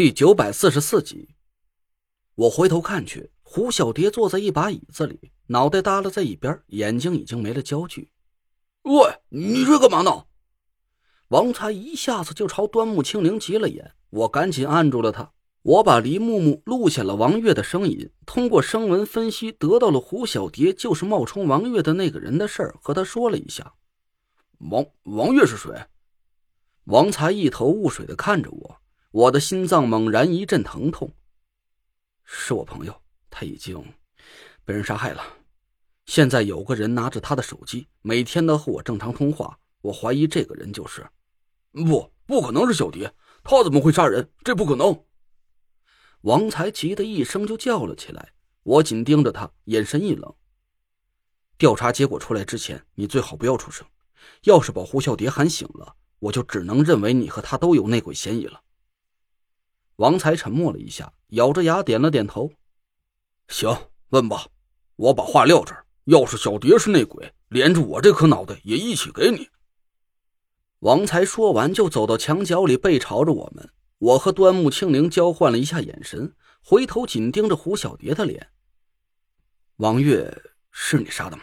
第九百四十四集，我回头看去，胡小蝶坐在一把椅子里，脑袋耷拉在一边，眼睛已经没了焦距。喂，你这干嘛呢？王才一下子就朝端木清灵急了眼，我赶紧按住了他。我把黎木木录下了王月的声音，通过声纹分析得到了胡小蝶就是冒充王月的那个人的事儿，和他说了一下。王王月是谁？王才一头雾水的看着我。我的心脏猛然一阵疼痛。是我朋友，他已经被人杀害了。现在有个人拿着他的手机，每天都和我正常通话。我怀疑这个人就是……不，不可能是小蝶，他怎么会杀人？这不可能！王才急得一声就叫了起来。我紧盯着他，眼神一冷。调查结果出来之前，你最好不要出声。要是把胡小蝶喊醒了，我就只能认为你和他都有内鬼嫌疑了。王才沉默了一下，咬着牙点了点头。行，问吧。我把话撂这儿。要是小蝶是内鬼，连着我这颗脑袋也一起给你。王才说完，就走到墙角里，背朝着我们。我和端木清灵交换了一下眼神，回头紧盯着胡小蝶的脸。王月是你杀的吗？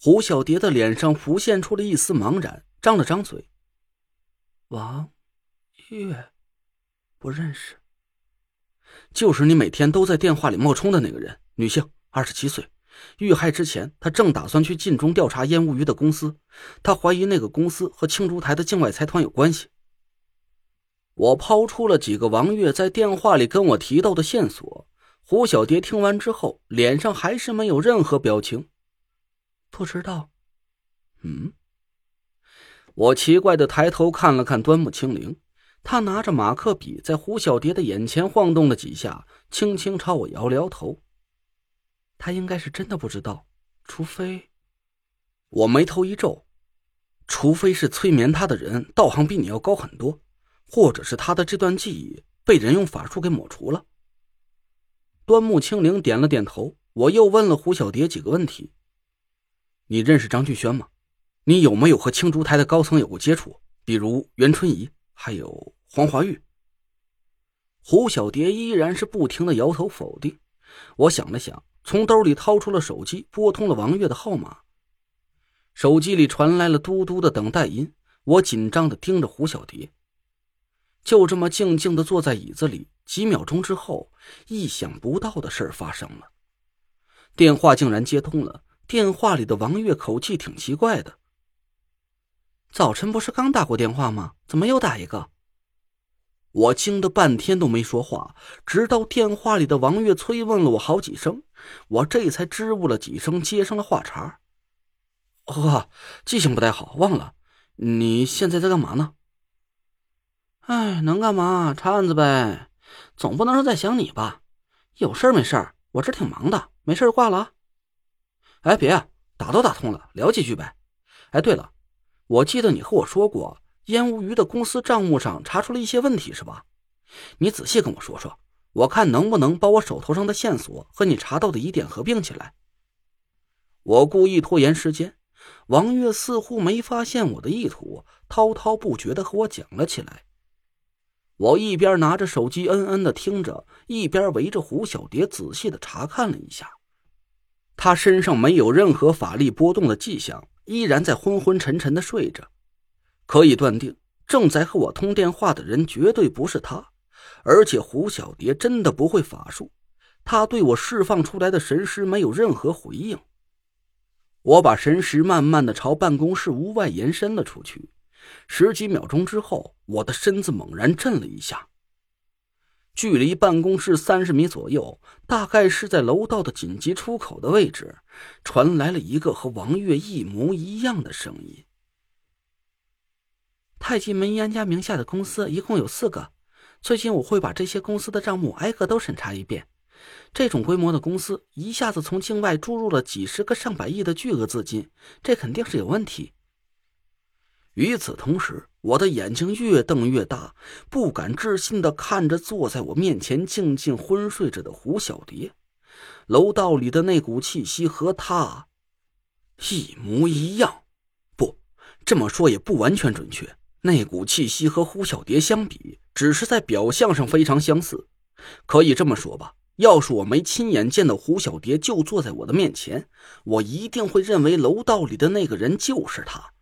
胡小蝶的脸上浮现出了一丝茫然，张了张嘴。王月。不认识，就是你每天都在电话里冒充的那个人，女性，二十七岁。遇害之前，她正打算去晋中调查烟雾鱼的公司，她怀疑那个公司和青竹台的境外财团有关系。我抛出了几个王月在电话里跟我提到的线索。胡小蝶听完之后，脸上还是没有任何表情。不知道。嗯。我奇怪的抬头看了看端木清灵。他拿着马克笔在胡小蝶的眼前晃动了几下，轻轻朝我摇了摇头。他应该是真的不知道，除非……我眉头一皱，除非是催眠他的人道行比你要高很多，或者是他的这段记忆被人用法术给抹除了。端木清灵点了点头。我又问了胡小蝶几个问题：你认识张俊轩吗？你有没有和青竹台的高层有过接触？比如袁春怡，还有……黄华玉，胡小蝶依然是不停的摇头否定。我想了想，从兜里掏出了手机，拨通了王月的号码。手机里传来了嘟嘟的等待音。我紧张的盯着胡小蝶，就这么静静的坐在椅子里。几秒钟之后，意想不到的事发生了，电话竟然接通了。电话里的王月口气挺奇怪的：“早晨不是刚打过电话吗？怎么又打一个？”我惊得半天都没说话，直到电话里的王月催问了我好几声，我这才支吾了几声，接上了话茬。呵，记性不太好，忘了。你现在在干嘛呢？哎，能干嘛？查案子呗，总不能是在想你吧？有事没事我这挺忙的，没事挂了啊。哎，别啊，打都打通了，聊几句呗。哎，对了，我记得你和我说过。烟雾鱼的公司账目上查出了一些问题，是吧？你仔细跟我说说，我看能不能把我手头上的线索和你查到的疑点合并起来。我故意拖延时间，王月似乎没发现我的意图，滔滔不绝的和我讲了起来。我一边拿着手机嗯嗯的听着，一边围着胡小蝶仔细的查看了一下。他身上没有任何法力波动的迹象，依然在昏昏沉沉的睡着。可以断定，正在和我通电话的人绝对不是他，而且胡小蝶真的不会法术，他对我释放出来的神识没有任何回应。我把神识慢慢的朝办公室屋外延伸了出去，十几秒钟之后，我的身子猛然震了一下。距离办公室三十米左右，大概是在楼道的紧急出口的位置，传来了一个和王月一模一样的声音。太极门严家名下的公司一共有四个，最近我会把这些公司的账目挨个都审查一遍。这种规模的公司一下子从境外注入了几十个上百亿的巨额资金，这肯定是有问题。与此同时，我的眼睛越瞪越大，不敢置信的看着坐在我面前静静昏睡着的胡小蝶。楼道里的那股气息和他一模一样，不这么说也不完全准确。那股气息和胡小蝶相比，只是在表象上非常相似。可以这么说吧，要是我没亲眼见到胡小蝶就坐在我的面前，我一定会认为楼道里的那个人就是他。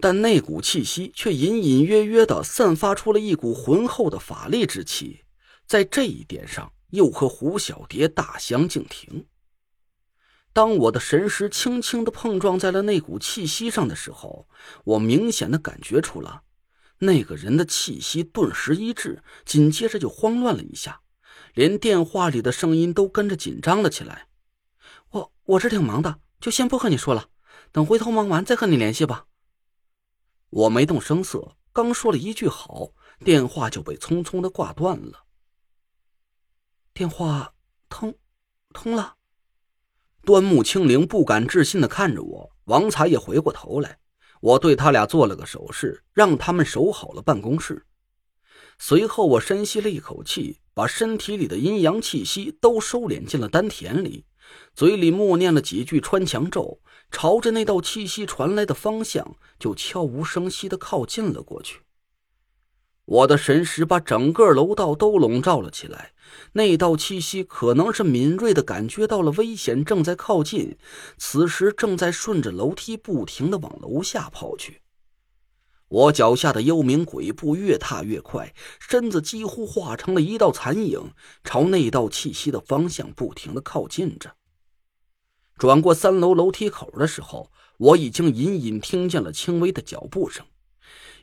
但那股气息却隐隐约约的散发出了一股浑厚的法力之气，在这一点上又和胡小蝶大相径庭。当我的神识轻轻的碰撞在了那股气息上的时候，我明显的感觉出了那个人的气息顿时一滞，紧接着就慌乱了一下，连电话里的声音都跟着紧张了起来。我我这挺忙的，就先不和你说了，等回头忙完再和你联系吧。我没动声色，刚说了一句好，电话就被匆匆的挂断了。电话通，通了。端木清灵不敢置信的看着我，王才也回过头来，我对他俩做了个手势，让他们守好了办公室。随后，我深吸了一口气，把身体里的阴阳气息都收敛进了丹田里，嘴里默念了几句穿墙咒。朝着那道气息传来的方向，就悄无声息的靠近了过去。我的神识把整个楼道都笼罩了起来，那道气息可能是敏锐的感觉到了危险正在靠近，此时正在顺着楼梯不停的往楼下跑去。我脚下的幽冥鬼步越踏越快，身子几乎化成了一道残影，朝那道气息的方向不停的靠近着。转过三楼楼梯口的时候，我已经隐隐听见了轻微的脚步声，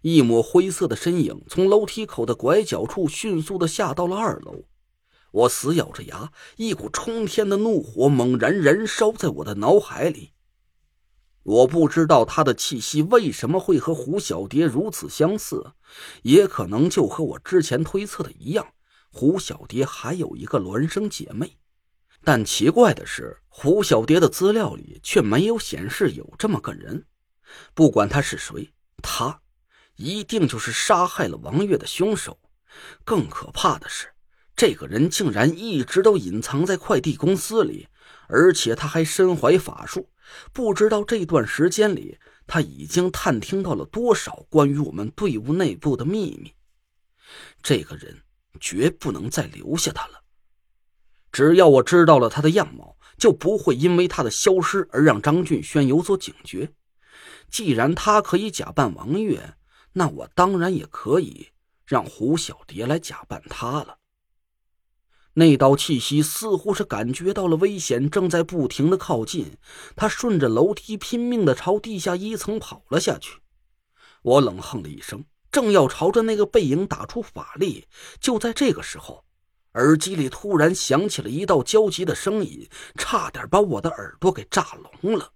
一抹灰色的身影从楼梯口的拐角处迅速的下到了二楼。我死咬着牙，一股冲天的怒火猛然燃烧在我的脑海里。我不知道他的气息为什么会和胡小蝶如此相似，也可能就和我之前推测的一样，胡小蝶还有一个孪生姐妹。但奇怪的是，胡小蝶的资料里却没有显示有这么个人。不管他是谁，他一定就是杀害了王月的凶手。更可怕的是，这个人竟然一直都隐藏在快递公司里，而且他还身怀法术。不知道这段时间里，他已经探听到了多少关于我们队伍内部的秘密。这个人绝不能再留下他了。只要我知道了他的样貌，就不会因为他的消失而让张俊轩有所警觉。既然他可以假扮王月，那我当然也可以让胡小蝶来假扮他了。那道气息似乎是感觉到了危险，正在不停的靠近。他顺着楼梯拼命的朝地下一层跑了下去。我冷哼了一声，正要朝着那个背影打出法力，就在这个时候。耳机里突然响起了一道焦急的声音，差点把我的耳朵给炸聋了。